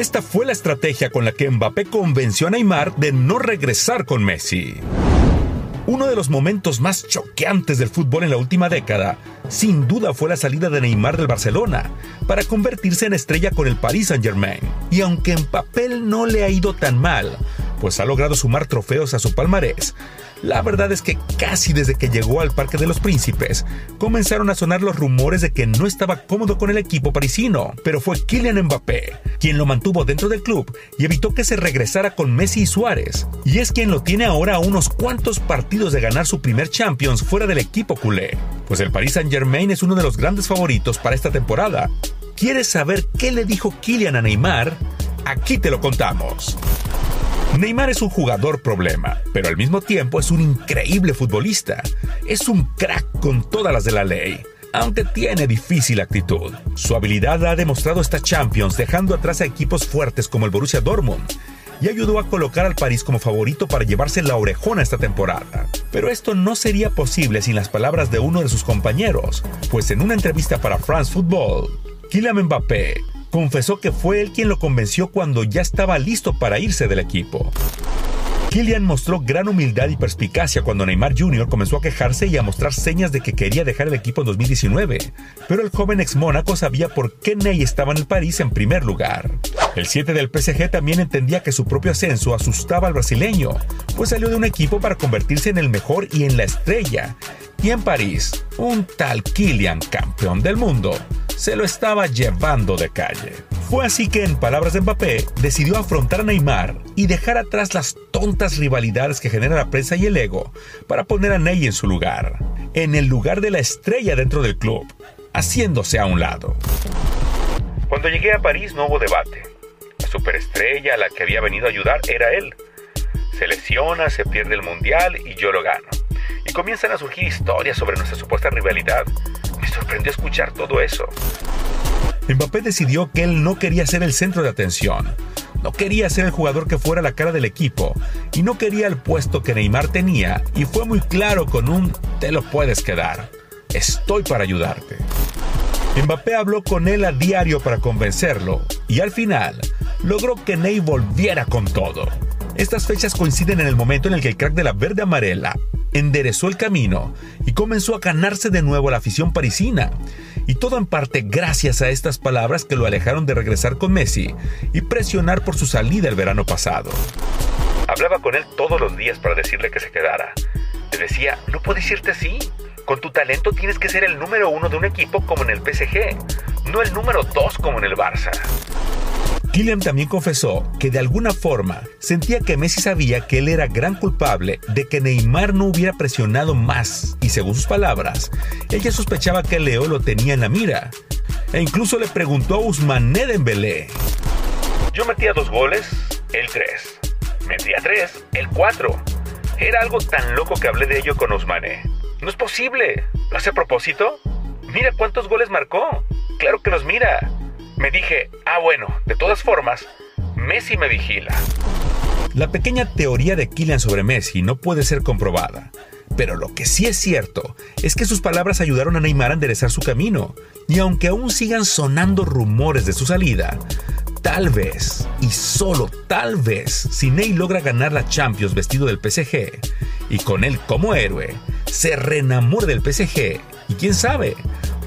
Esta fue la estrategia con la que Mbappé convenció a Neymar de no regresar con Messi. Uno de los momentos más choqueantes del fútbol en la última década, sin duda fue la salida de Neymar del Barcelona para convertirse en estrella con el Paris Saint-Germain. Y aunque en papel no le ha ido tan mal, pues ha logrado sumar trofeos a su palmarés, la verdad es que casi desde que llegó al Parque de los Príncipes, comenzaron a sonar los rumores de que no estaba cómodo con el equipo parisino, pero fue Kylian Mbappé quien lo mantuvo dentro del club y evitó que se regresara con Messi y Suárez, y es quien lo tiene ahora a unos cuantos partidos de ganar su primer Champions fuera del equipo culé, pues el Paris Saint-Germain es uno de los grandes favoritos para esta temporada. ¿Quieres saber qué le dijo Kylian a Neymar? Aquí te lo contamos. Neymar es un jugador problema, pero al mismo tiempo es un increíble futbolista. Es un crack con todas las de la ley, aunque tiene difícil actitud. Su habilidad ha demostrado esta Champions dejando atrás a equipos fuertes como el Borussia Dortmund y ayudó a colocar al París como favorito para llevarse la orejona esta temporada. Pero esto no sería posible sin las palabras de uno de sus compañeros, pues en una entrevista para France Football, Kylian Mbappé confesó que fue él quien lo convenció cuando ya estaba listo para irse del equipo. Kylian mostró gran humildad y perspicacia cuando Neymar Jr. comenzó a quejarse y a mostrar señas de que quería dejar el equipo en 2019, pero el joven ex Mónaco sabía por qué Ney estaba en el París en primer lugar. El 7 del PSG también entendía que su propio ascenso asustaba al brasileño, pues salió de un equipo para convertirse en el mejor y en la estrella. Y en París, un tal Kylian, campeón del mundo, se lo estaba llevando de calle. Fue así que, en palabras de Mbappé, decidió afrontar a Neymar y dejar atrás las tontas rivalidades que genera la prensa y el ego para poner a Ney en su lugar, en el lugar de la estrella dentro del club, haciéndose a un lado. Cuando llegué a París no hubo debate. La superestrella a la que había venido a ayudar era él. Se lesiona, se pierde el mundial y yo lo gano. Y comienzan a surgir historias sobre nuestra supuesta rivalidad sorprendió escuchar todo eso. Mbappé decidió que él no quería ser el centro de atención. No quería ser el jugador que fuera la cara del equipo y no quería el puesto que Neymar tenía y fue muy claro con un te lo puedes quedar. Estoy para ayudarte. Mbappé habló con él a diario para convencerlo y al final logró que Ney volviera con todo. Estas fechas coinciden en el momento en el que el crack de la verde amarela enderezó el camino y comenzó a ganarse de nuevo la afición parisina. Y todo en parte gracias a estas palabras que lo alejaron de regresar con Messi y presionar por su salida el verano pasado. Hablaba con él todos los días para decirle que se quedara. Le decía, no puedes irte así. Con tu talento tienes que ser el número uno de un equipo como en el PSG, no el número dos como en el Barça. Kylian también confesó que de alguna forma sentía que Messi sabía que él era gran culpable de que Neymar no hubiera presionado más y según sus palabras, ella sospechaba que Leo lo tenía en la mira. E incluso le preguntó a Ousmane Dembélé. Yo metía dos goles, el tres. Metía tres, el cuatro. Era algo tan loco que hablé de ello con Ousmane. No es posible. ¿Lo hace a propósito? Mira cuántos goles marcó. Claro que los mira. Me dije, ah bueno, de todas formas, Messi me vigila. La pequeña teoría de Kylian sobre Messi no puede ser comprobada, pero lo que sí es cierto es que sus palabras ayudaron a Neymar a enderezar su camino, y aunque aún sigan sonando rumores de su salida, tal vez, y solo tal vez, si Ney logra ganar la Champions vestido del PSG, y con él como héroe, se reenamore del PSG, y quién sabe,